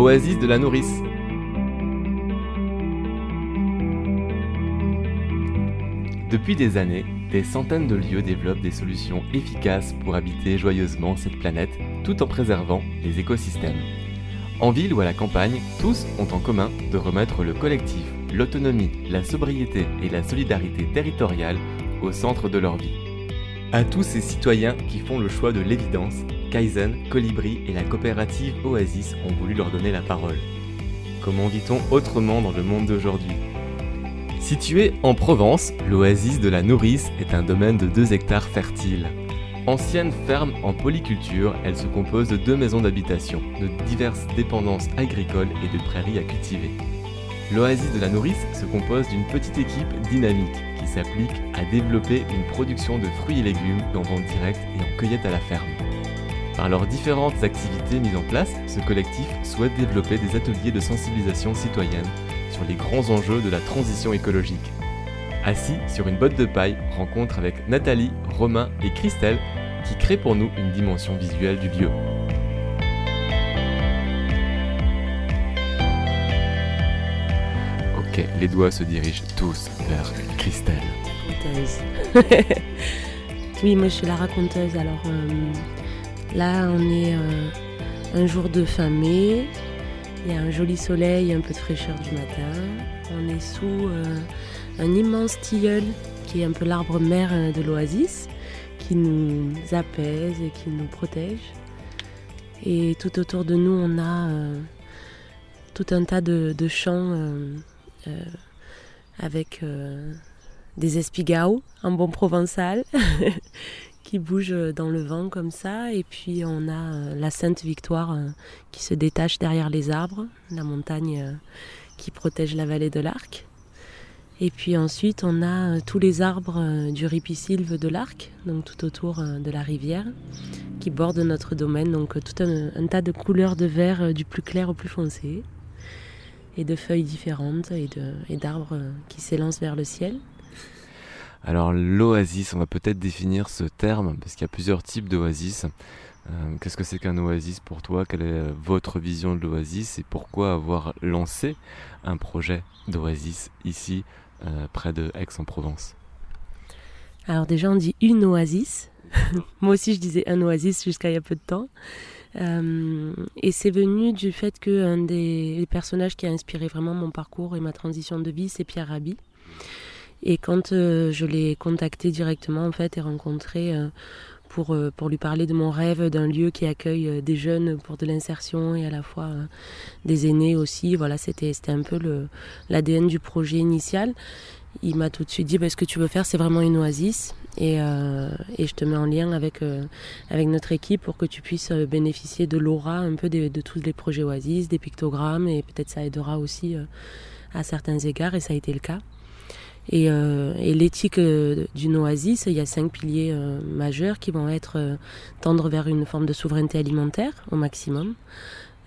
Oasis de la Nourrice. Depuis des années, des centaines de lieux développent des solutions efficaces pour habiter joyeusement cette planète tout en préservant les écosystèmes. En ville ou à la campagne, tous ont en commun de remettre le collectif, l'autonomie, la sobriété et la solidarité territoriale au centre de leur vie. À tous ces citoyens qui font le choix de l'évidence, Kaizen, Colibri et la coopérative Oasis ont voulu leur donner la parole. Comment vit-on autrement dans le monde d'aujourd'hui? Située en Provence, l'oasis de la Nourrice est un domaine de 2 hectares fertiles. Ancienne ferme en polyculture, elle se compose de deux maisons d'habitation, de diverses dépendances agricoles et de prairies à cultiver. L'oasis de la Nourrice se compose d'une petite équipe dynamique qui s'applique à développer une production de fruits et légumes en vente directe et en cueillette à la ferme. Par leurs différentes activités mises en place, ce collectif souhaite développer des ateliers de sensibilisation citoyenne sur les grands enjeux de la transition écologique. Assis sur une botte de paille, rencontre avec Nathalie, Romain et Christelle qui créent pour nous une dimension visuelle du lieu. Ok, les doigts se dirigent tous vers Christelle. oui, moi je suis la raconteuse. Alors euh, là, on est euh, un jour de fin mai. Il y a un joli soleil, un peu de fraîcheur du matin. On est sous euh, un immense tilleul qui est un peu l'arbre mère euh, de l'oasis, qui nous apaise et qui nous protège. Et tout autour de nous, on a tout un tas de, champs avec des espigaos en bon provençal qui bouge dans le vent comme ça. Et puis on a euh, la Sainte Victoire euh, qui se détache derrière les arbres, la montagne euh, qui protège la vallée de l'Arc. Et puis ensuite on a tous les arbres du ripisylve de l'Arc, donc tout autour de la rivière, qui bordent notre domaine. Donc tout un, tas de couleurs de vert du plus clair au plus foncé, et de feuilles différentes et d'arbres qui s'élancent vers le ciel. Alors l'oasis, on va peut-être définir ce terme parce qu'il y a plusieurs types d'oasis. Euh, qu'est-ce que c'est qu'un oasis pour toi? Quelle est votre vision de l'oasis et pourquoi avoir lancé un projet d'oasis ici, euh, près de Aix-en-Provence? Alors déjà on dit une oasis. Moi aussi je disais un oasis jusqu'à il y a peu de temps. Euh, et c'est venu du fait qu'un des personnages qui a inspiré vraiment mon parcours et ma transition de vie, c'est Pierre Rabhi. Et quand euh, je l'ai contacté directement en fait et rencontré euh, pour, euh, pour lui parler de mon rêve d'un lieu qui accueille des jeunes pour de l'insertion et à la fois des aînés aussi, voilà, c'était un peu l'ADN du projet initial. Il m'a tout de suite dit bah, ce que tu veux faire c'est vraiment une oasis et, et, je te mets en lien avec, avec notre équipe pour que tu puisses bénéficier de l'aura un peu de, de, tous les projets oasis, des pictogrammes et peut-être ça aidera aussi à certains égards et ça a été le cas. Euh, et, l'éthique euh, d'une oasis, il y a cinq piliers euh, majeurs qui vont être tendre vers une forme de souveraineté alimentaire au maximum,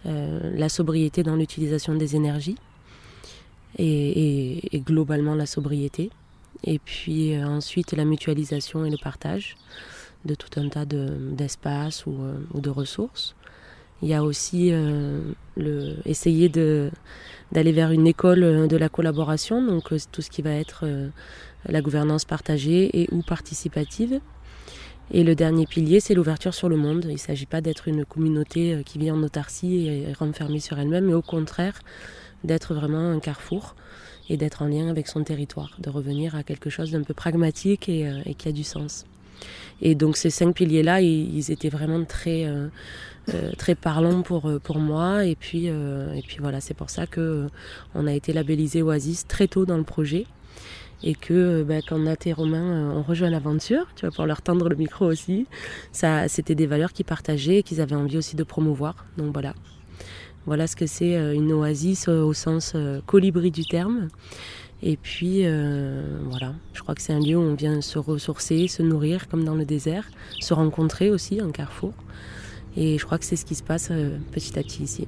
la sobriété dans l'utilisation des énergies. Et, globalement la sobriété, et puis ensuite la mutualisation et le partage de tout un tas d'espaces ou, de ressources. Il y a aussi le, essayer d'aller vers une école euh, de la collaboration, donc euh, tout ce qui va être euh, la gouvernance partagée et ou participative. Et le dernier pilier, c'est l'ouverture sur le monde. Il ne s'agit pas d'être une communauté qui vit en autarcie et renfermée sur elle-même, mais au contraire d'être vraiment un carrefour et d'être en lien avec son territoire, de revenir à quelque chose d'un peu pragmatique et, qui a du sens. Et donc ces cinq piliers-là, ils, étaient vraiment très euh, très parlant pour, euh, moi. Et puis, euh, voilà, c'est pour ça que on a été labellisé Oasis très tôt dans le projet. Et que ben, quand Nat et Romain ont rejoint l'aventure, tu vois, pour leur tendre le micro aussi, c'était des valeurs qu'ils partageaient et qu'ils avaient envie aussi de promouvoir. Donc voilà. Voilà ce que c'est une oasis au sens colibri du terme. Et puis voilà, je crois que c'est un lieu où on vient se ressourcer, se nourrir comme dans le désert, se rencontrer aussi, un carrefour. Et je crois que c'est ce qui se passe euh, petit à petit ici.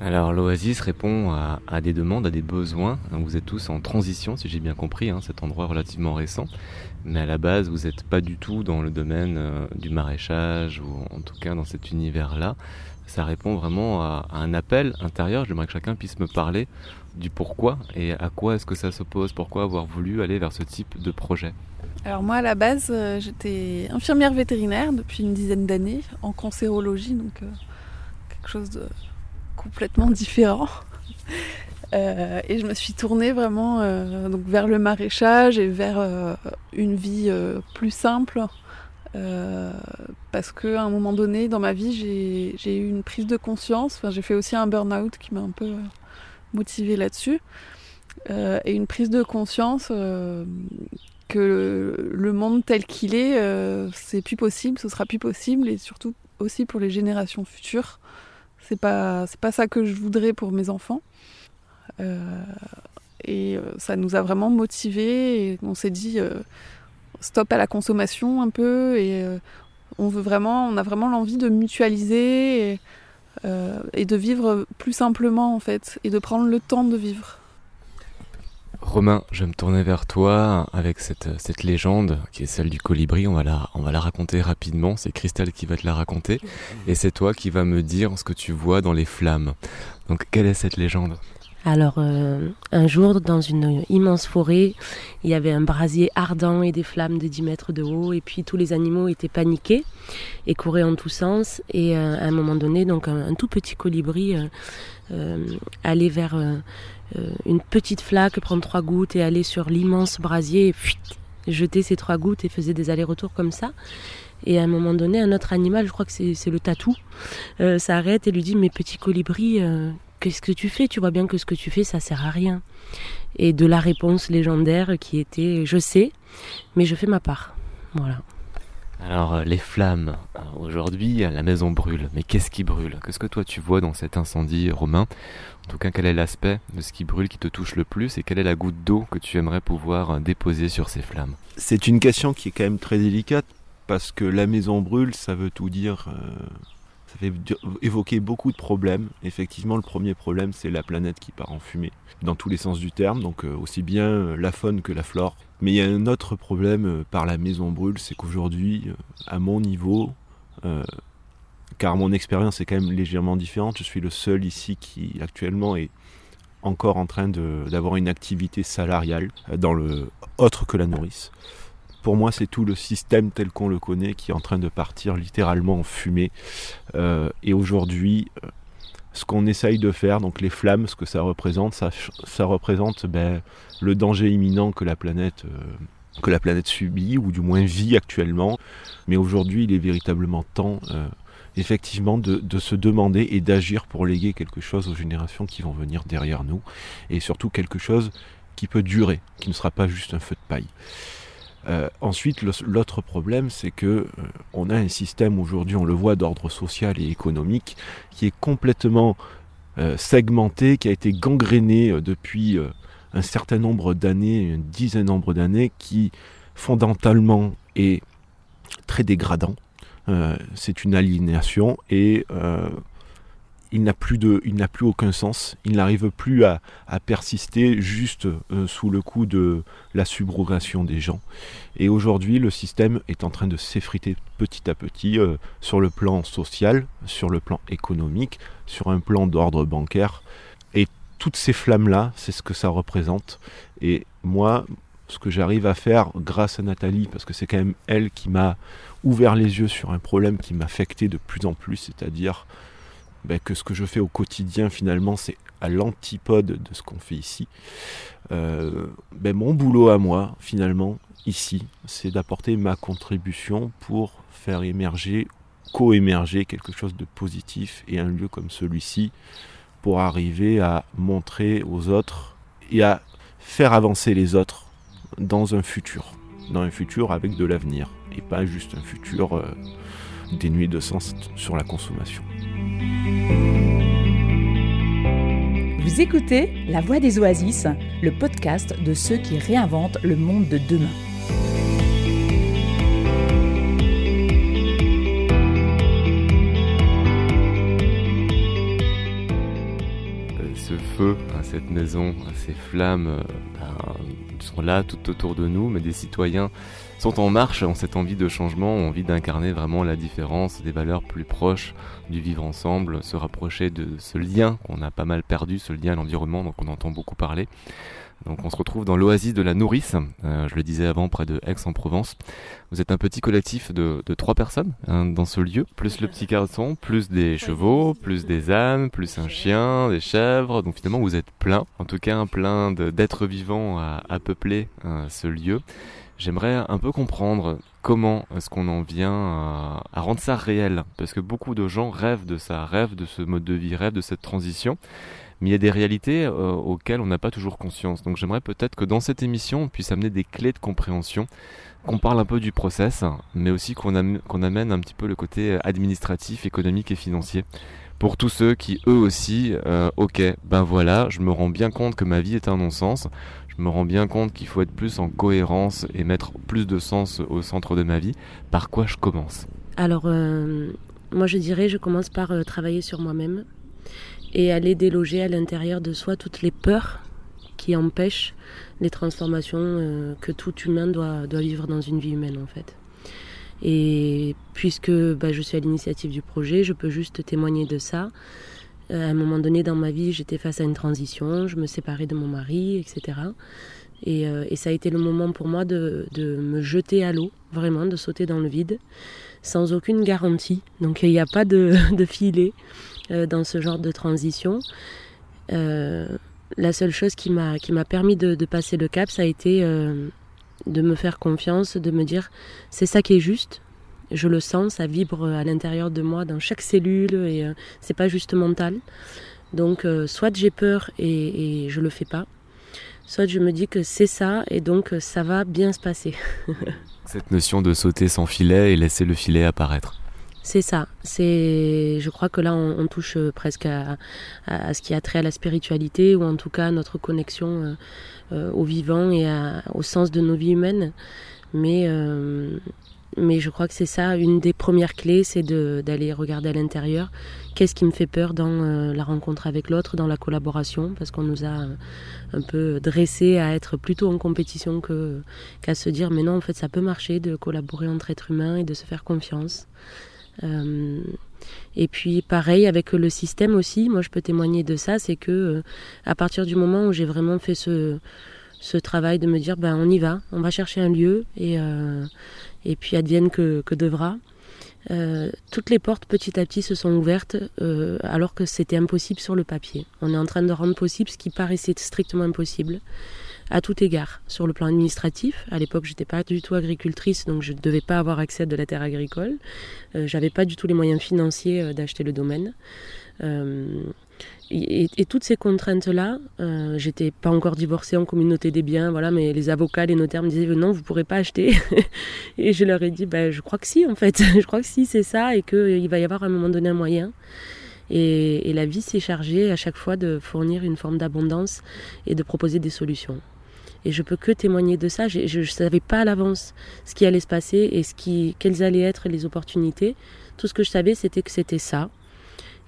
Alors l'Oasis répond à, des demandes, à des besoins. Vous êtes tous en transition, si j'ai bien compris, hein, cet endroit relativement récent. Mais à la base, vous n'êtes pas du tout dans le domaine euh, du maraîchage, ou en tout cas dans cet univers-là. Ça répond vraiment à, un appel intérieur. J'aimerais que chacun puisse me parler du pourquoi et à quoi est-ce que ça s'oppose, pourquoi avoir voulu aller vers ce type de projet? Alors moi à la base euh, j'étais infirmière vétérinaire depuis une dizaine d'années en cancérologie donc euh, quelque chose de complètement différent. Euh, et je me suis tournée vraiment vers le maraîchage et vers une vie plus simple. parce qu'à un moment donné dans ma vie, j'ai eu une prise de conscience. J'ai fait aussi un burn-out qui m'a un peu motivée là-dessus. et une prise de conscience que le monde tel qu'il est, c'est plus possible, ce sera plus possible, et surtout aussi pour les générations futures. C'est pas, c'est pas ça que je voudrais pour mes enfants. Euh, et euh, ça nous a vraiment motivés. Et on s'est dit euh, stop à la consommation un peu. Et on veut vraiment, on a vraiment l'envie de mutualiser et de vivre plus simplement en fait, et de prendre le temps de vivre. Romain, je vais me tourner vers toi avec cette, cette légende qui est celle du colibri. On va la, on va la raconter rapidement. C'est Christelle qui va te la raconter. Et c'est toi qui vas me dire ce que tu vois dans les flammes. Donc, quelle est cette légende? Alors, euh, un jour, dans une immense forêt, il y avait un brasier ardent et des flammes de 10 mètres de haut, et puis tous les animaux étaient paniqués et couraient en tous sens. Et euh, à un moment donné, donc un, tout petit colibri euh, allait vers une petite flaque, prendre trois gouttes et aller sur l'immense brasier, et jeter ces trois gouttes et faisait des allers-retours comme ça. Et à un moment donné, un autre animal, je crois que c'est le tatou, s'arrête et lui dit Mais petit colibri, qu'est-ce que tu fais? Tu vois bien que ce que tu fais, ça sert à rien. Et de la réponse légendaire qui était je sais, mais je fais ma part. Voilà. Alors euh, les flammes, euh, aujourd'hui la maison brûle, mais qu'est-ce qui brûle? Qu'est-ce que toi tu vois dans cet incendie romain? En tout cas quel est l'aspect de ce qui brûle qui te touche le plus et quelle est la goutte d'eau que tu aimerais pouvoir euh, déposer sur ces flammes? C'est une question qui est quand même très délicate parce que la maison brûle ça veut tout dire ça fait évoquer beaucoup de problèmes. Effectivement, le premier problème, c'est la planète qui part en fumée, dans tous les sens du terme, donc euh, aussi bien euh, la faune que la flore. Mais il y a un autre problème euh, par la maison brûle, c'est qu'aujourd'hui, à mon niveau, car mon expérience est quand même légèrement différente, je suis le seul ici qui actuellement est encore en train d'avoir une activité salariale dans le autre que la nourrice. Pour moi, c'est tout le système tel qu'on le connaît qui est en train de partir littéralement en fumée. Euh, et aujourd'hui, euh, ce qu'on essaye de faire, donc les flammes, ce que ça représente, ça, représente ben, le danger imminent que la planète euh, que la planète subit, ou du moins vit actuellement. Mais aujourd'hui, il est véritablement temps, effectivement, de, se demander et d'agir pour léguer quelque chose aux générations qui vont venir derrière nous, et surtout quelque chose qui peut durer, qui ne sera pas juste un feu de paille. Euh, ensuite, l'autre problème, c'est que euh, on a un système aujourd'hui, on le voit, d'ordre social et économique, qui est complètement euh, segmenté, qui a été gangréné depuis un certain nombre d'années, une dizaine nombre d'années, qui fondamentalement est très dégradant. c'est une aliénation et il n'a plus plus aucun sens. Il n'arrive plus à, persister juste euh, sous le coup de la subrogation des gens. Et aujourd'hui, le système est en train de s'effriter petit à petit euh, sur le plan social, sur le plan économique, sur un plan d'ordre bancaire. Et toutes ces flammes-là, c'est ce que ça représente. Et moi, ce que j'arrive à faire grâce à Nathalie, parce que c'est quand même elle qui m'a ouvert les yeux sur un problème qui m'affectait de plus en plus, c'est-à-dire ben, que ce que je fais au quotidien finalement c'est à l'antipode de ce qu'on fait ici. Euh, ben, mon boulot à moi finalement ici c'est d'apporter ma contribution pour faire émerger, co-émerger quelque chose de positif et un lieu comme celui-ci pour arriver à montrer aux autres et à faire avancer les autres dans un futur, dans un futur avec de l'avenir et pas juste un futur euh, dénué de sens sur la consommation. Vous écoutez La Voix des Oasis, le podcast de ceux qui réinventent le monde de demain. ce feu, cette maison, ces flammes ben, sont là tout autour de nous, mais des citoyens sont en marche, ont cette envie de changement, ont envie d'incarner vraiment la différence, des valeurs plus proches du vivre ensemble, se rapprocher de ce lien qu'on a pas mal perdu, ce lien à l'environnement dont on entend beaucoup parler. Donc on se retrouve dans l'oasis de la Nourrice, euh, je le disais avant, près de Aix-en-Provence. Vous êtes un petit collectif de, trois personnes hein, dans ce lieu, plus le petit garçon, plus des chevaux, plus des ânes, plus un chien, des chèvres. Donc finalement vous êtes plein, en tout cas plein d'êtres vivants à, peupler euh, ce lieu. J'aimerais un peu comprendre comment est-ce qu'on en vient à, rendre ça réel, parce que beaucoup de gens rêvent de ça, rêvent de ce mode de vie, rêvent de cette transition mais il y a des réalités euh, auxquelles on n'a pas toujours conscience. Donc j'aimerais peut-être que dans cette émission, on puisse amener des clés de compréhension, qu'on parle un peu du process, mais aussi qu'on amène un petit peu le côté administratif, économique et financier. Pour tous ceux qui, eux aussi, euh, ok, ben voilà, je me rends bien compte que ma vie est un non-sens, je me rends bien compte qu'il faut être plus en cohérence et mettre plus de sens au centre de ma vie. Par quoi je commence? Alors, euh, moi je dirais, je commence par travailler sur moi-même, et aller déloger à l'intérieur de soi toutes les peurs qui empêchent les transformations euh, que tout humain doit, doit vivre dans une vie humaine en fait. Et puisque bah, je suis à l'initiative du projet, je peux juste témoigner de ça. Euh, à un moment donné dans ma vie, j'étais face à une transition, je me séparais de mon mari, etc. Et, euh, et ça a été le moment pour moi de, me jeter à l'eau, vraiment, de sauter dans le vide, sans aucune garantie. Donc il n'y a pas de, filet. Euh, dans ce genre de transition. La seule chose qui m'a permis de, passer le cap, ça a été de me faire confiance, de me dire c'est ça qui est juste. Je le sens, ça vibre à l'intérieur de moi, dans chaque cellule, et c'est pas juste mental. Donc, soit j'ai peur et, et je le fais pas, soit je me dis que c'est ça et donc ça va bien se passer. Cette notion de sauter sans filet et laisser le filet apparaître. C'est ça. C'est, je crois que là, on, touche euh, presque à, ce qui a trait à la spiritualité, ou en tout cas à notre connexion euh, euh, au vivant et au sens de nos vies humaines. Mais, mais je crois que c'est ça, une des premières clés, c'est d'aller regarder à l'intérieur. Qu'est-ce qui me fait peur dans la rencontre avec l'autre, dans la collaboration, parce qu'on nous a un peu dressé à être plutôt en compétition qu'à se dire, mais non, en fait, ça peut marcher de collaborer entre êtres humains et de se faire confiance. Euh, et puis pareil avec le système aussi, moi je peux témoigner de ça, c'est que euh, à partir du moment où j'ai vraiment fait ce, ce travail de me dire ben on y va, on va chercher un lieu et, euh, puis advienne que, que devra. toutes les portes petit à petit se sont ouvertes alors que c'était impossible sur le papier. On est en train de rendre possible ce qui paraissait strictement impossible à tout égard. Sur le plan administratif, à l'époque, j'étais pas du tout agricultrice, donc je ne devais pas avoir accès à de la terre agricole. Euh, j'avais pas du tout les moyens financiers euh, d'acheter le domaine. Euh, et, toutes ces contraintes-là, euh, j'étais pas encore divorcée en communauté des biens, voilà, mais les avocats, les notaires me disaient non, vous pourrez pas acheter. et je leur ai dit, ben, je crois que si, en fait, je crois que si, c'est ça, et qu'il va y avoir à un moment donné un moyen. Et, et la vie s'est chargée à chaque fois de fournir une forme d'abondance et de proposer des solutions. Et je peux que témoigner de ça. Je ne savais pas à l'avance ce qui allait se passer et ce qui, quelles allaient être les opportunités. Tout ce que je savais, c'était que c'était ça.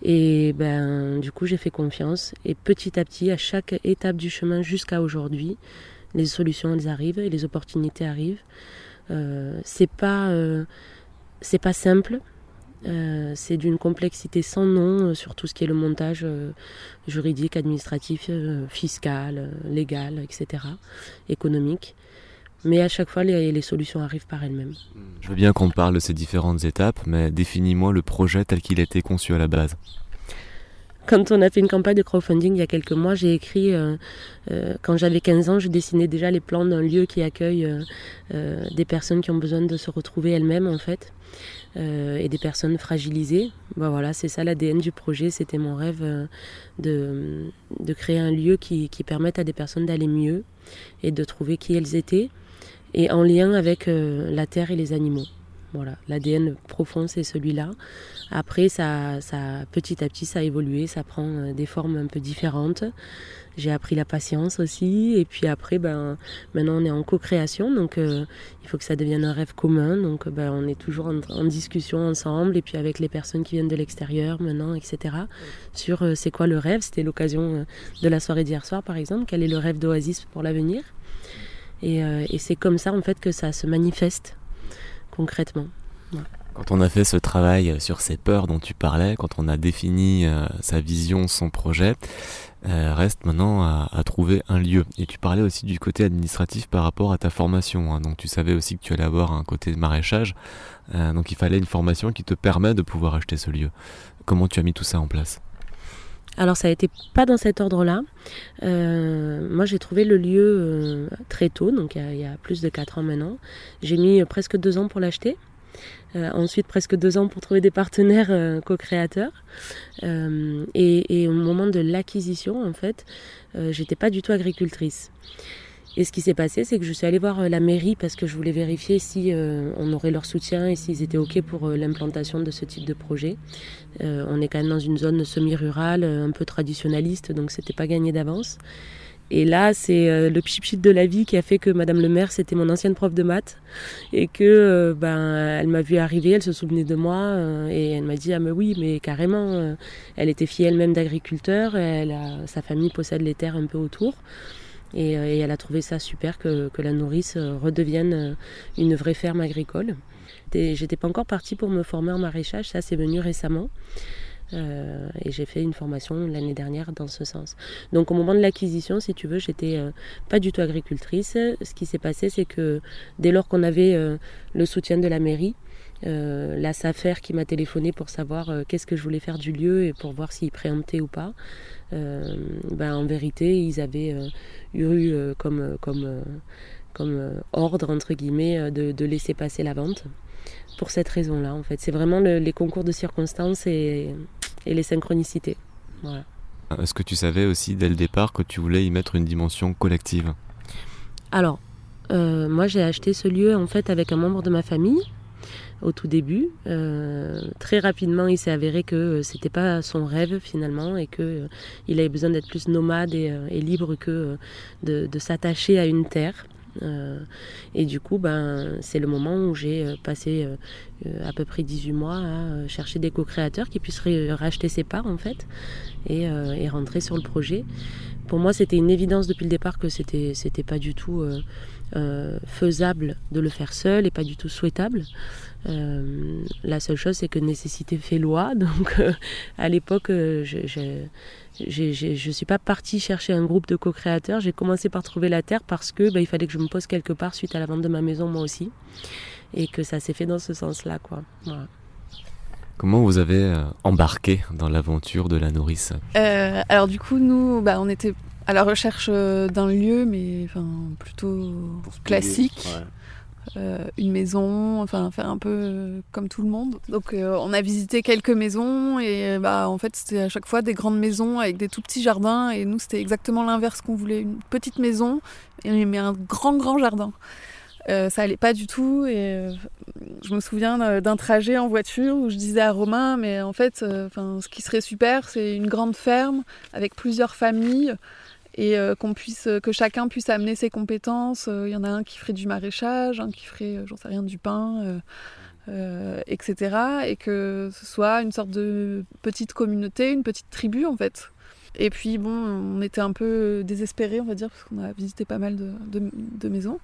Et ben, du coup, j'ai fait confiance. Et petit à petit, à chaque étape du chemin jusqu'à aujourd'hui, les solutions elles arrivent et les opportunités arrivent. Euh, c'est pas, euh, c'est pas simple. Euh, c'est d'une complexité sans nom sur tout ce qui est le montage juridique, administratif, fiscal, légal, etc., économique. Mais à chaque fois, les, les solutions arrivent par elles-mêmes. Je veux bien qu'on parle de ces différentes étapes, mais définis-moi le projet tel qu'il a été conçu à la base. Quand on a fait une campagne de crowdfunding il y a quelques mois, j'ai écrit, quand j'avais 15 ans, je dessinais déjà les plans d'un lieu qui accueille des personnes qui ont besoin de se retrouver elles-mêmes en fait. Euh, et des personnes fragilisées. Bah voilà, c'est ça l'ADN du projet. C'était mon rêve euh, de, de, créer un lieu qui, qui permette à des personnes d'aller mieux et de trouver qui elles étaient et en lien avec euh, la terre et les animaux. Voilà, l'ADN profond, c'est celui-là. Après, ça, ça, petit à petit, ça a évolué, ça prend euh, des formes un peu différentes. J'ai appris la patience aussi. Et puis après, ben, maintenant, on est en co-création. Donc, euh, il faut que ça devienne un rêve commun. Donc, ben, on est toujours en, discussion ensemble. Et puis, avec les personnes qui viennent de l'extérieur maintenant, etc. Sur c'est quoi le rêve. C'était l'occasion de la soirée d'hier soir, par exemple. Quel est le rêve d'Oasis pour l'avenir? Et, et c'est comme ça, en fait, que ça se manifeste concrètement. Quand on a fait ce travail sur ces peurs dont tu parlais, quand on a défini euh, sa vision, son projet, euh, reste maintenant à, trouver un lieu. Et tu parlais aussi du côté administratif par rapport à ta formation. Hein. Donc tu savais aussi que tu allais avoir un côté maraîchage. Euh, donc il fallait une formation qui te permet de pouvoir acheter ce lieu. Comment tu as mis tout ça en place? Alors ça a été pas dans cet ordre-là. moi j'ai trouvé le lieu très tôt, donc il y, a, plus de 4 ans maintenant. J'ai mis presque 2 ans pour l'acheter. Euh, ensuite, presque deux ans pour trouver des partenaires euh, co-créateurs. Euh, et, au moment de l'acquisition, en fait, j'étais pas du tout agricultrice. Et ce qui s'est passé, c'est que je suis allée voir la mairie parce que je voulais vérifier si on aurait leur soutien et s'ils étaient OK pour l'implantation de ce type de projet. on est quand même dans une zone semi-rurale, un peu traditionnaliste, donc c'était pas gagné d'avance. Et là, c'est euh, le pchit de la vie qui a fait que Madame le maire, c'était mon ancienne prof de maths. Et que, euh, ben, elle m'a vu arriver, elle se souvenait de moi. Euh, et elle m'a dit, ah, mais oui, mais carrément. elle était fille elle-même d'agriculteur. Elle sa famille possède les terres un peu autour. Et, elle a trouvé ça super que, la nourrice redevienne une vraie ferme agricole. J'étais pas encore partie pour me former en maraîchage, ça c'est venu récemment. Euh, et j'ai fait une formation l'année dernière dans ce sens. Donc au moment de l'acquisition, si tu veux, j'étais euh, pas du tout agricultrice. Ce qui s'est passé, c'est que dès lors qu'on avait euh, le soutien de la mairie, la SAFER qui m'a téléphoné pour savoir qu'est-ce que je voulais faire du lieu et pour voir s'ils préemptaient ou pas, ben, en vérité, ils avaient eu comme, comme, comme ordre, entre guillemets, de, de laisser passer la vente. Pour cette raison-là, en fait. C'est vraiment les concours de circonstances et, et les synchronicités. Est-ce que tu savais aussi dès le départ que tu voulais y mettre une dimension collective? Alors, euh, moi j'ai acheté ce lieu en fait avec un membre de ma famille au tout début. Euh, très rapidement, il s'est avéré que c'était pas son rêve finalement et que euh, il avait besoin d'être plus nomade et, libre que de s'attacher à une terre. Euh, et du coup, ben, c'est le moment où j'ai euh, passé euh, à peu près 18 mois à chercher des co-créateurs qui puissent racheter ses parts en fait et, et, rentrer sur le projet. Pour moi, c'était une évidence depuis le départ que c'était c'était pas du tout faisable de le faire seul et pas du tout souhaitable. la seule chose, c'est que nécessité fait loi. Donc, à l'époque, je je ne suis pas partie chercher un groupe de co-créateurs. J'ai commencé par trouver la terre parce que bah, il fallait que je me pose quelque part suite à la vente de ma maison moi aussi. Et que ça s'est fait dans ce sens-là. quoi. Comment vous avez euh, embarqué dans l'aventure de la nourrice? Euh, Alors du coup, nous, bah, on était à la recherche euh, d'un lieu, mais enfin, plutôt classique. Euh, une maison, enfin faire un peu euh, comme tout le monde. Donc euh, on a visité quelques maisons et bah en fait c'était à chaque fois des grandes maisons avec des tout petits jardins et nous c'était exactement l'inverse qu'on voulait, une petite maison mais un grand grand jardin. ça allait pas du tout et je me souviens d'un trajet en voiture où je disais à Romain mais en fait ce qui serait super c'est une grande ferme avec plusieurs familles et euh, qu'on puisse que chacun puisse amener ses compétences. Il euh, y en a un qui ferait du maraîchage, un qui ferait, euh, j'en sais rien, du pain, etc. Et que ce soit une sorte de petite communauté, une petite tribu en fait. Et puis bon, on était un peu désespérés, on va dire, parce qu'on a visité pas mal de, de, maisons.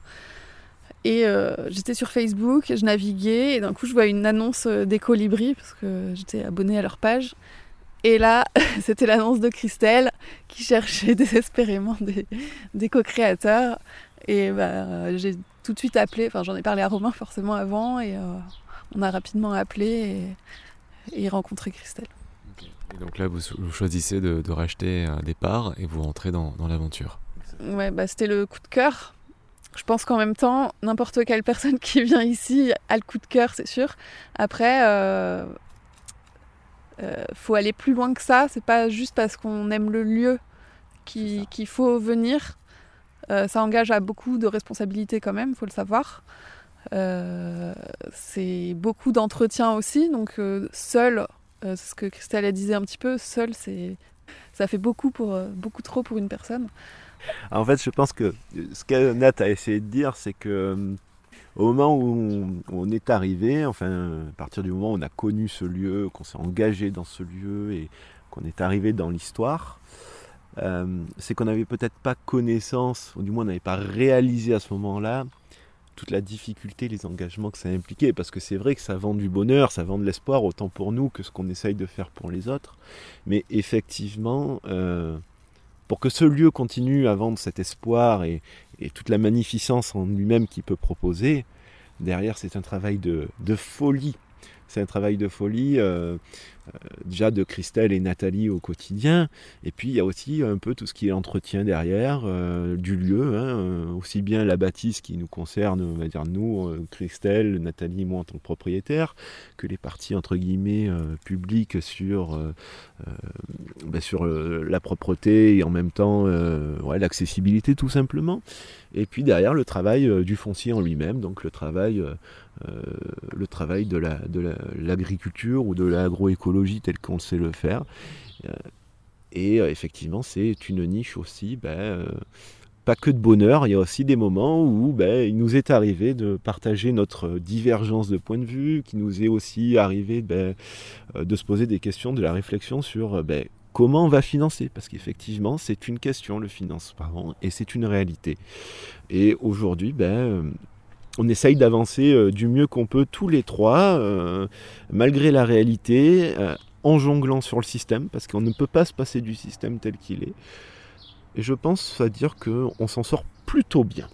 Et j'étais sur Facebook, je naviguais, et d'un coup je vois une annonce des colibris, parce que j'étais abonnée à leur page. Et là, c'était l'annonce de Christelle qui cherchait désespérément des, co-créateurs. Et bah, j'ai tout de suite appelé, enfin j'en ai parlé à Romain forcément avant, et euh, on a rapidement appelé et, rencontré Christelle. Et donc là, vous, choisissez de, racheter un départ et vous rentrez dans, l'aventure. Ouais, bah, c'était le coup de cœur. Je pense qu'en même temps, n'importe quelle personne qui vient ici a le coup de cœur, c'est sûr. Après, euh, euh, faut aller plus loin que ça. C'est pas juste parce qu'on aime le lieu qu'il faut venir. Euh, ça engage à beaucoup de responsabilités quand même, faut le savoir. c'est beaucoup d'entretien aussi, donc seul, c'est ce que Christelle a disait un petit peu, seul, c'est ça fait beaucoup pour beaucoup trop pour une personne. En fait, je pense que ce que Nat a essayé de dire, c'est que au moment où on, est arrivé, enfin, à partir du moment où on a connu ce lieu, qu'on s'est engagé dans ce lieu et qu'on est arrivé dans l'histoire, euh, c'est qu'on n'avait peut-être pas connaissance, ou du moins on n'avait pas réalisé à ce moment-là, toute la difficulté, les engagements que ça impliquait, parce que c'est vrai que ça vend du bonheur, ça vend de l'espoir, autant pour nous que ce qu'on essaye de faire pour les autres. Mais effectivement, euh, pour que ce lieu continue à vendre cet espoir et, toute la magnificence en lui-même qu'il peut proposer, derrière c'est un travail de folie. C'est un travail de folie euh, déjà de Christelle et Nathalie au quotidien. Et puis il y a aussi un peu tout ce qui est entretien derrière euh, du lieu, hein, aussi bien la bâtisse qui nous concerne, on va dire nous, Christelle, Nathalie moi en tant que propriétaires, que les parties entre guillemets publiques sur, sur la propreté et en même temps l'accessibilité tout simplement. Et puis derrière le travail du foncier en lui-même, donc le travail euh, le travail de l'agriculture ou de l'agroécologie tel qu'on sait le faire. Euh, et euh, effectivement, c'est une niche aussi, ben, pas que de bonheur, il y a aussi des moments où ben, il nous est arrivé de partager notre divergence de point de vue, qui nous est aussi arrivé ben, de se poser des questions, de la réflexion sur ben, comment on va financer, parce qu'effectivement c'est une question le financement et c'est une réalité. Et aujourd'hui, ben, on essaye d'avancer euh, du mieux qu'on peut tous les trois, euh, malgré la réalité, euh, en jonglant sur le système, parce qu'on ne peut pas se passer du système tel qu'il est. Et je pense à dire qu'on s'en sort plutôt bien.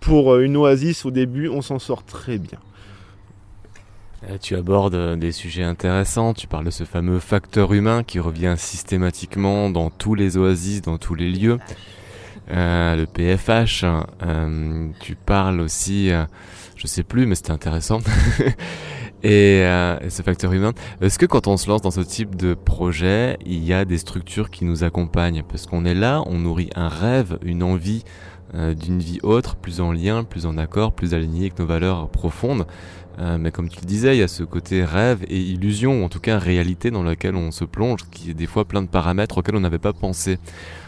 Pour une oasis au début, on s'en sort très bien. Tu abordes des sujets intéressants, tu parles de ce fameux facteur humain qui revient systématiquement dans tous les oasis, dans tous les lieux. Euh, le PFH. Euh, tu parles aussi, euh, je sais plus, mais c'était intéressant. et, et, ce facteur humain. Est-ce que quand on se lance dans ce type de projet, il y a des structures qui nous accompagnent? Parce qu'on est là, on nourrit un rêve, une envie d'une vie autre, plus en lien, plus en accord, plus alignée avec nos valeurs profondes. mais comme tu le disais, il y a ce côté rêve et illusion, ou en tout cas réalité dans laquelle on se plonge, qui est des fois plein de paramètres auxquels on n'avait pas pensé.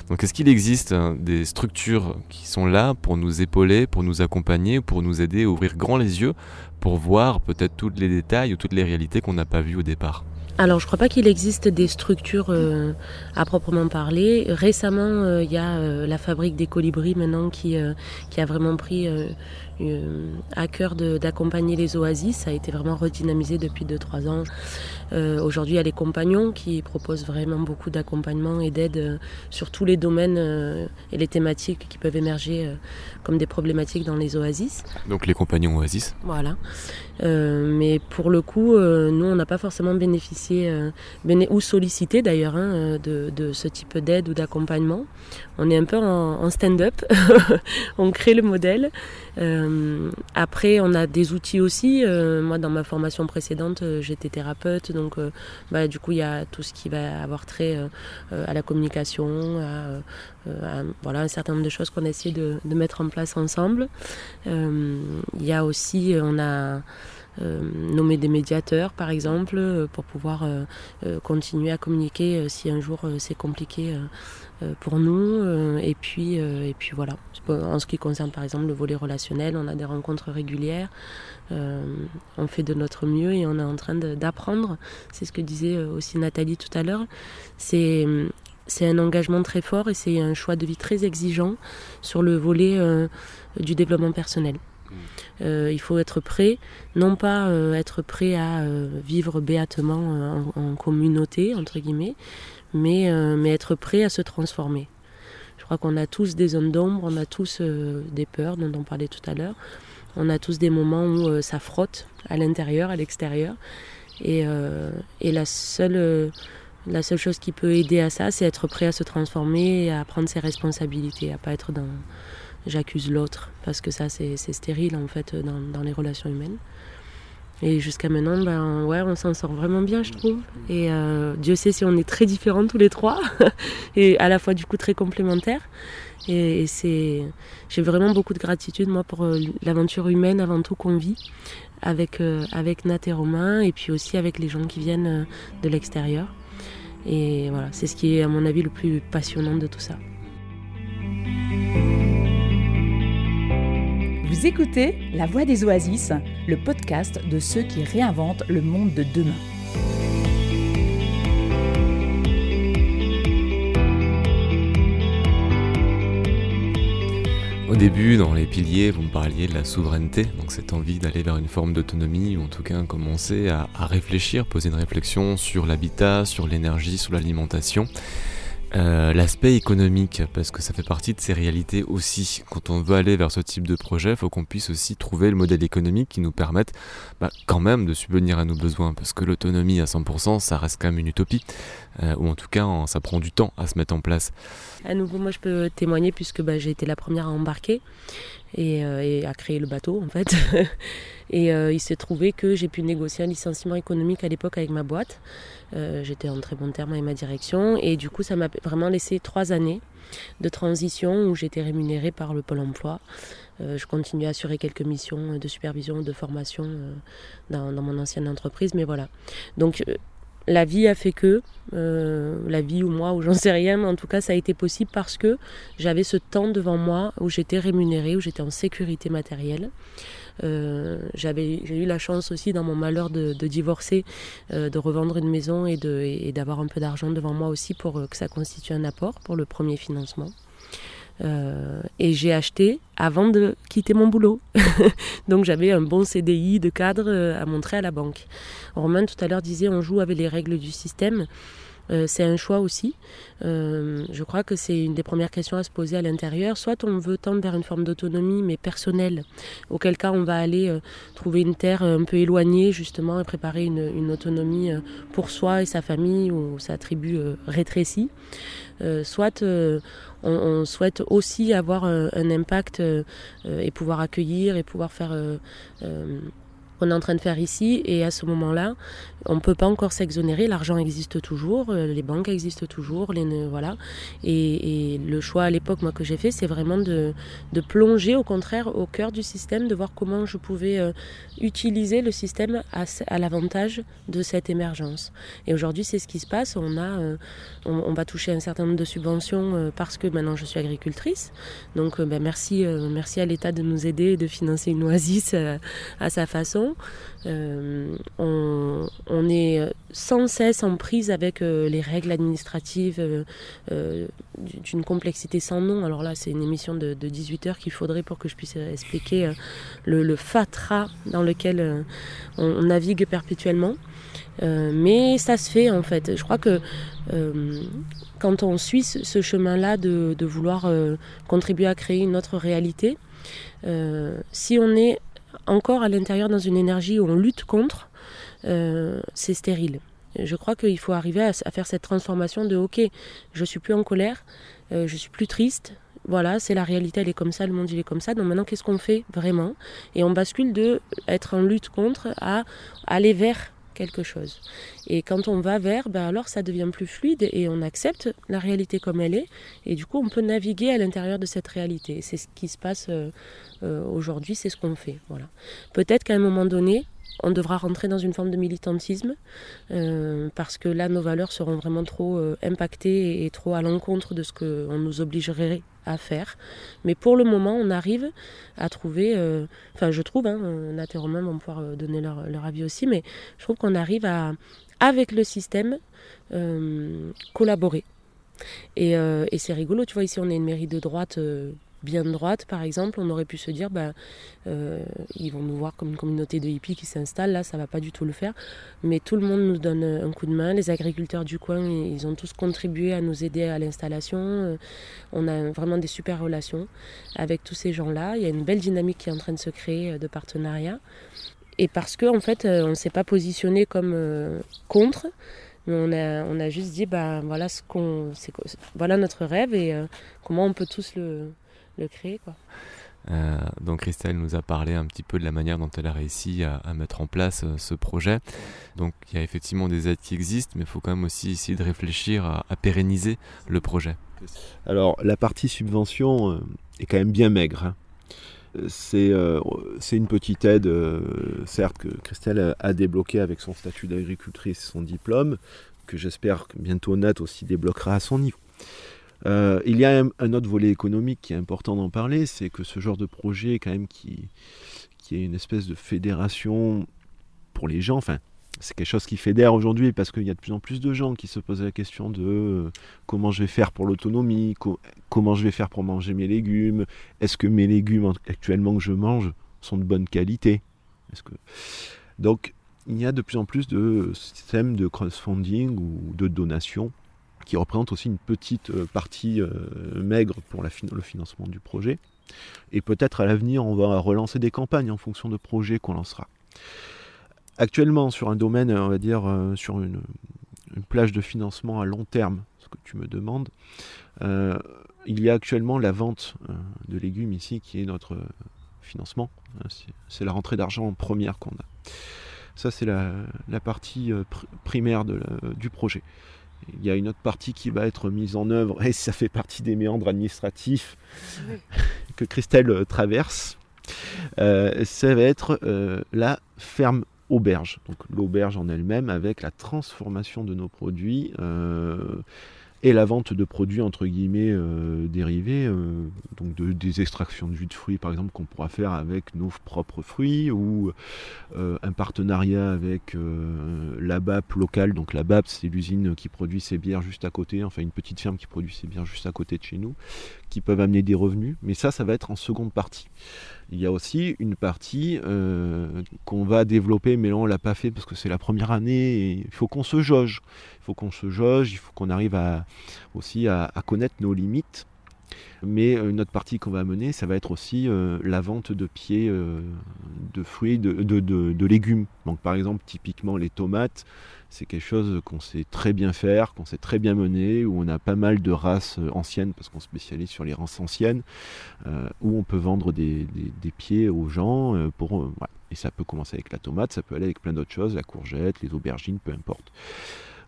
Donc est-ce qu'il existe hein, des structures qui sont là pour nous épauler, pour nous accompagner, pour nous aider à ouvrir grand les yeux, pour voir peut-être tous les détails ou toutes les réalités qu'on n'a pas vues au départ? Alors, je ne crois pas qu'il existe des structures euh, à proprement parler. Récemment, euh, il y a euh, la fabrique des colibris maintenant qui, qui a vraiment pris à cœur d'accompagner les oasis. Ça a été vraiment redynamisé depuis 2-3 ans. Euh, aujourd'hui, il y a les compagnons qui proposent vraiment beaucoup d'accompagnement et d'aide euh, sur tous les domaines euh, et les thématiques qui peuvent émerger comme des problématiques dans les oasis. Donc les compagnons oasis Voilà. mais pour le coup, nous, on n'a pas forcément bénéficié ou sollicité d'ailleurs hein, de, ce type d'aide ou d'accompagnement. On est un peu en, stand-up, on crée le modèle. Après, on a des outils aussi. moi, dans ma formation précédente, j'étais thérapeute, donc, euh, bah, du coup, il y a tout ce qui va avoir trait euh, euh, à la communication, à, voilà, un certain nombre de choses qu'on a essayé de, mettre en place ensemble. Il y a aussi, on a nommé des médiateurs, par exemple, pour pouvoir continuer à communiquer si un jour c'est compliqué pour nous. et, puis, voilà. En ce qui concerne par exemple le volet relationnel, on a des rencontres régulières. Euh, on fait de notre mieux et on est en train d'apprendre. C'est ce que disait euh, aussi Nathalie tout à l'heure. C'est un engagement très fort et c'est un choix de vie très exigeant sur le volet euh, du développement personnel. Mm. il faut être prêt, non pas être prêt à vivre béatement en, communauté, entre guillemets, mais, mais être prêt à se transformer. Je crois qu'on a tous des zones d'ombre, on a tous des peurs dont on parlait tout à l'heure. On a tous des moments où euh, ça frotte à l'intérieur, à l'extérieur. Et, euh, la, seule, euh, la seule chose qui peut aider à ça, c'est être prêt à se transformer et à prendre ses responsabilités, à pas être dans j'accuse l'autre, parce que ça c'est stérile en fait dans, les relations humaines. Et jusqu'à maintenant, ben, ouais, on s'en sort vraiment bien, je trouve. Et Dieu sait si on est très différents tous les trois, et à la fois du coup très complémentaires. Et, c'est, j'ai vraiment beaucoup de gratitude moi pour l'aventure humaine avant tout qu'on vit avec, avec Nat et Romain, et puis aussi avec les gens qui viennent de l'extérieur. Et voilà, c'est ce qui est à mon avis le plus passionnant de tout ça. Vous écoutez La Voix des Oasis, le podcast de ceux qui réinventent le monde de demain. Au début, dans les piliers, vous me parliez de la souveraineté, donc cette envie d'aller vers une forme d'autonomie, ou en tout cas commencer à, réfléchir, poser une réflexion sur l'habitat, sur l'énergie, sur l'alimentation. Euh, l'aspect économique, parce que ça fait partie de ces réalités aussi. Quand on veut aller vers ce type de projet, il faut qu'on puisse aussi trouver le modèle économique qui nous permette bah, quand même de subvenir à nos besoins, parce que l'autonomie à 100%, ça reste quand même une utopie, euh, ou en tout cas, ça prend du temps à se mettre en place. À nouveau, moi je peux témoigner puisque bah, j'ai été la première à embarquer et, euh, à créer le bateau en fait. et il s'est trouvé que j'ai pu négocier un licenciement économique à l'époque avec ma boîte. Euh, j'étais en très bon terme avec ma direction et du coup ça m'a vraiment laissé trois années de transition où j'étais rémunérée par le Pôle emploi. Euh, je continue à assurer quelques missions de supervision, de formation euh, dans, mon ancienne entreprise, mais voilà. Donc la vie a fait que, la vie ou moi, ou j'en sais rien, mais en tout cas ça a été possible parce que j'avais ce temps devant moi où j'étais rémunérée, où j'étais en sécurité matérielle. Euh, j'avais, j'ai eu la chance aussi dans mon malheur de, divorcer, euh, de revendre une maison et, d'avoir un peu d'argent devant moi aussi pour euh, que ça constitue un apport pour le premier financement. et j'ai acheté avant de quitter mon boulot. Donc j'avais un bon CDI de cadre à montrer à la banque. Romain tout à l'heure disait on joue avec les règles du système. Euh, c'est un choix aussi. Euh, je crois que c'est une des premières questions à se poser à l'intérieur. Soit on veut tendre vers une forme d'autonomie, mais personnelle, auquel cas on va aller euh, trouver une terre un peu éloignée, justement, et préparer une, autonomie pour soi et sa famille ou sa tribu rétrécie. soit on, souhaite aussi avoir un impact et pouvoir accueillir et pouvoir faire qu'on est en train de faire ici. Et à ce moment-là, on ne peut pas encore s'exonérer. L'argent existe toujours, euh, les banques existent toujours, les, voilà. Et, le choix à l'époque, moi, que j'ai fait, c'est vraiment de, plonger au contraire au cœur du système, de voir comment je pouvais euh, utiliser le système à, l'avantage de cette émergence. Et aujourd'hui, c'est ce qui se passe. On, euh, va toucher un certain nombre de subventions parce que maintenant je suis agricultrice. Donc, ben, merci, merci à l'État de nous aider et de financer une oasis à sa façon. Euh, on, est sans cesse en prise avec euh, les règles administratives euh, d'une complexité sans nom. Alors là, c'est une émission de, 18 heures qu'il faudrait pour que je puisse expliquer le, fatras dans lequel on, navigue perpétuellement. mais ça se fait en fait. Je crois que quand on suit ce chemin-là de, de, vouloir contribuer à créer une autre réalité, si on est encore à l'intérieur dans une énergie où on lutte contre, euh, c'est stérile. Je crois qu'il faut arriver à, faire cette transformation de ok, je suis plus en colère, euh, je suis plus triste. Voilà, c'est la réalité, elle est comme ça, le monde il est comme ça. Donc maintenant, qu'est-ce qu'on fait vraiment? Et on bascule de être en lutte contre à aller vers quelque. Et quand on va vers, ben alors ça devient plus fluide et on accepte la réalité comme elle est. Et du coup, on peut naviguer à l'intérieur de cette réalité. C'est ce qui se passe euh, euh, aujourd'hui, c'est ce qu'on fait. Voilà. Peut-être qu'à un moment donné, on devra rentrer dans une forme de militantisme euh, parce que là, nos valeurs seront vraiment trop impactées et, trop à l'encontre de ce qu'on nous obligerait faire. Mais pour le moment, on arrive à trouver, euh, enfin je trouve, hein, Nat et Romain vont pouvoir euh, donner leur, leur, avis aussi, mais je trouve qu'on arrive à, avec le système, euh, collaborer. Et, et c'est rigolo, tu vois, ici on est une mairie de droite bien de droite, par exemple, on aurait pu se dire, bah, euh, ils vont nous voir comme une communauté de hippies qui s'installe, là, ça va pas du tout le faire. Mais tout le monde nous donne un coup de main. Les agriculteurs du coin, ils ont tous contribué à nous aider à l'installation. Euh, on a vraiment des super relations avec tous ces gens-là. Il y a une belle dynamique qui est en train de se créer euh, de partenariat. Et parce qu'en en fait, on ne s'est pas positionné comme contre, mais on a, on a juste dit, bah, voilà, ce qu'on, voilà notre rêve et comment on peut tous le, le créer. Quoi. Euh, donc Christelle nous a parlé un petit peu de la manière dont elle a réussi à, mettre en place euh, ce projet. Donc il y a effectivement des aides qui existent, mais il faut quand même aussi essayer de réfléchir à, pérenniser le projet. Alors la partie subvention euh, est quand même bien maigre. Hein. C'est une petite aide, certes, que Christelle a débloquée avec son statut d'agricultrice et son diplôme, que j'espère bientôt Nat aussi débloquera à son niveau. Euh, il y a un, autre volet économique qui est important d'en parler, c'est que ce genre de projet, quand même, qui, qui est une espèce de fédération pour les gens, enfin, c'est quelque chose qui fédère aujourd'hui parce qu'il y a de plus en plus de gens qui se posent la question de euh, comment je vais faire pour l'autonomie, comment je vais faire pour manger mes légumes, est-ce que mes légumes actuellement que je mange sont de bonne qualité? Donc il y a de plus en plus de systèmes de crowdfunding ou de donations qui représente aussi une petite euh, partie euh, maigre pour le financement du projet. Et peut-être à l'avenir, on va relancer des campagnes en fonction de projets qu'on lancera. Actuellement, sur un domaine, on va dire, euh, sur une, plage de financement à long terme, ce que tu me demandes, il y a actuellement la vente de légumes ici qui est notre financement. C'est la rentrée d'argent première qu'on a. Ça, c'est la, partie primaire du projet. Il y a une autre partie qui va être mise en œuvre, et ça fait partie des méandres administratifs que Christelle euh, traverse. Euh, ça va être euh, la ferme auberge. Donc l'auberge en elle-même avec la transformation de nos produits et la vente de produits entre guillemets euh, dérivés, euh, donc de, des extractions de jus de fruits par exemple qu'on pourra faire avec nos propres fruits ou euh, un partenariat avec la BAP locale. Donc la BAP c'est l'usine qui produit ses bières juste à côté, enfin une petite ferme qui produit ses bières juste à côté de chez nous, qui peuvent amener des revenus. Mais ça, ça va être en seconde partie. Il y a aussi une partie qu'on va développer, mais là on l'a pas fait parce que c'est la première année il faut qu'on se jauge faut qu'on se jauge, il faut qu'on arrive à, aussi à, connaître nos limites. Mais euh, une autre partie qu'on va mener, ça va être aussi euh, la vente de pieds euh, de fruits, de, légumes. Donc par exemple, typiquement les tomates, c'est quelque chose qu'on sait très bien faire, qu'on sait très bien mener, où on a pas mal de races anciennes, parce qu'on spécialise sur les races anciennes, où on peut vendre des, pieds aux gens. pour, Et ça peut commencer avec la tomate, ça peut aller avec plein d'autres choses, la courgette, les aubergines, peu importe.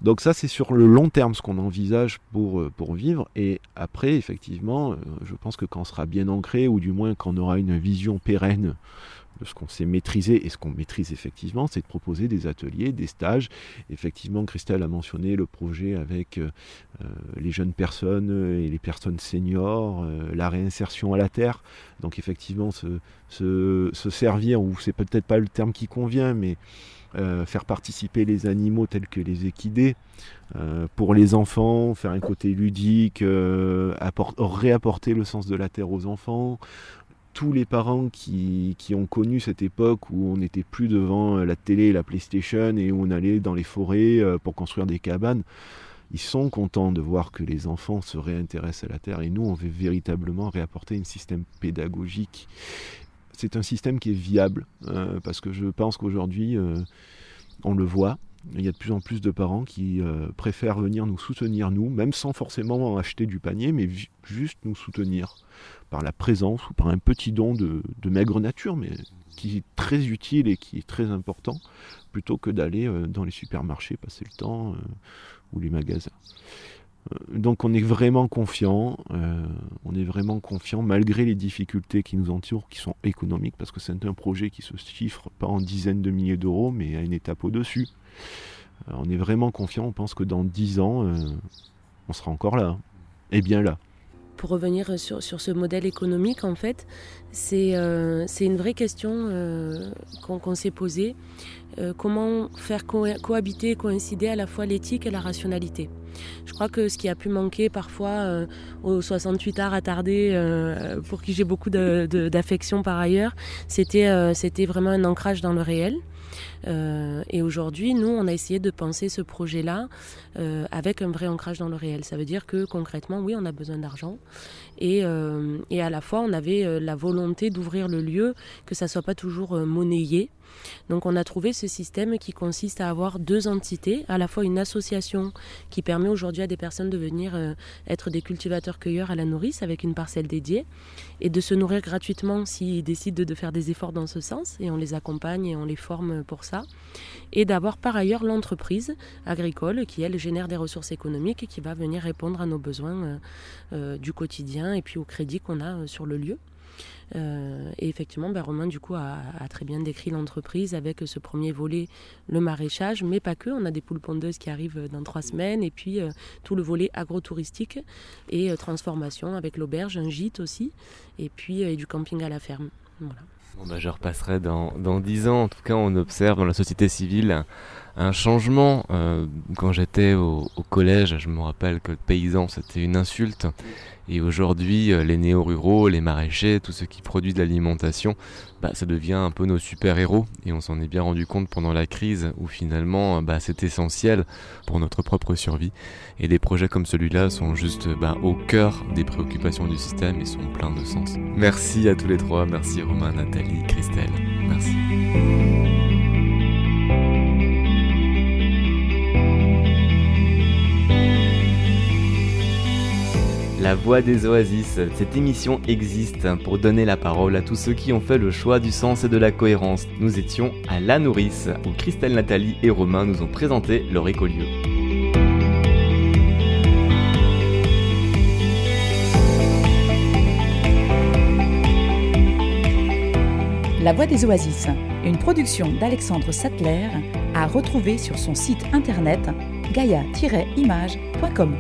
Donc ça, c'est sur le long terme ce qu'on envisage pour, euh, pour vivre. Et après, effectivement, euh, je pense que quand on sera bien ancré, ou du moins quand on aura une vision pérenne de ce qu'on sait maîtriser et ce qu'on maîtrise effectivement, c'est de proposer des ateliers, des stages. Effectivement, Christelle a mentionné le projet avec euh, les jeunes personnes et les personnes seniors, la réinsertion à la terre. Donc effectivement, se, se, se servir, ou c'est peut-être pas le terme qui convient, mais euh, faire participer les animaux tels que les équidés euh, pour les enfants, faire un côté ludique, euh, réapporter le sens de la terre aux enfants. Tous les parents qui, qui ont connu cette époque où on n'était plus devant la télé et la PlayStation et où on allait dans les forêts pour construire des cabanes, ils sont contents de voir que les enfants se réintéressent à la terre et nous on veut véritablement réapporter un système pédagogique c'est un système qui est viable, euh, parce que je pense qu'aujourd'hui, euh, on le voit, il y a de plus en plus de parents qui euh, préfèrent venir nous soutenir, nous, même sans forcément acheter du panier, mais juste nous soutenir par la présence ou par un petit don de, de, maigre nature, mais qui est très utile et qui est très important, plutôt que d'aller dans les supermarchés passer le temps ou les magasins. Euh, donc on est vraiment confiant, euh, on est vraiment confiant malgré les difficultés qui nous entourent, qui sont économiques, parce que c'est un projet qui se chiffre pas en dizaines de milliers d'euros, mais à une étape au-dessus. Euh, on est vraiment confiant, on pense que dans dix ans, on sera encore là, et bien là pour revenir sur, sur, ce modèle économique, en fait, c'est euh, une vraie question euh, qu'on s'est posée. Euh, comment faire cohabiter, coïncider à la fois l'éthique et la rationalité Je crois que ce qui a pu manquer parfois aux 68 arts attardés, pour qui j'ai beaucoup d'affection par ailleurs, c'était vraiment un ancrage dans le réel. Euh, et aujourd'hui, nous, on a essayé de penser ce projet-là euh, avec un vrai ancrage dans le réel. Ça veut dire que concrètement, oui, on a besoin d'argent. Et, euh, et, à la fois, on avait la volonté d'ouvrir le lieu, que ça soit pas toujours monnayé. Donc on a trouvé ce système qui consiste à avoir deux entités, à la fois une association qui permet aujourd'hui à des personnes de venir euh, être des cultivateurs-cueilleurs à la nourrice avec une parcelle dédiée et de se nourrir gratuitement s'ils décident de faire des efforts dans ce sens et on les accompagne et on les forme pour ça. Et d'avoir par ailleurs l'entreprise agricole qui elle génère des ressources économiques et qui va venir répondre à nos besoins euh, euh, du quotidien et puis au crédit qu'on a sur le lieu. Euh, et effectivement, ben, Romain, du coup, a, très bien décrit l'entreprise avec ce premier volet, le maraîchage, mais pas que. On a des poules pondeuses qui arrivent dans trois semaines, et puis euh, tout le volet agro-touristique et euh, transformation avec l'auberge, un gîte aussi, et puis du camping à la ferme. Voilà. Bon, ben, je repasserai dans, dans 10 ans. En tout cas, on observe dans la société civile un changement. quand j'étais au, collège, je me rappelle que paysan, c'était une insulte. Et aujourd'hui, euh, les néo-ruraux, les maraîchers, tous ceux qui produisent de l'alimentation, bah, ça devient un peu nos super-héros. Et on s'en est bien rendu compte pendant la crise où finalement bah, c'est essentiel pour notre propre survie. Et des projets comme celui-là sont juste bah, au cœur des préoccupations du système et sont pleins de sens. Merci à tous les trois. Merci Romain, Nathalie, Christelle. Merci. La Voix des Oasis, cette émission existe pour donner la parole à tous ceux qui ont fait le choix du sens et de la cohérence. Nous étions à La Nourrice, où Christelle Nathalie et Romain nous ont présenté leur écolieu. La Voix des Oasis, une production d'Alexandre Sattler, à retrouver sur son site internet gaia-image.com.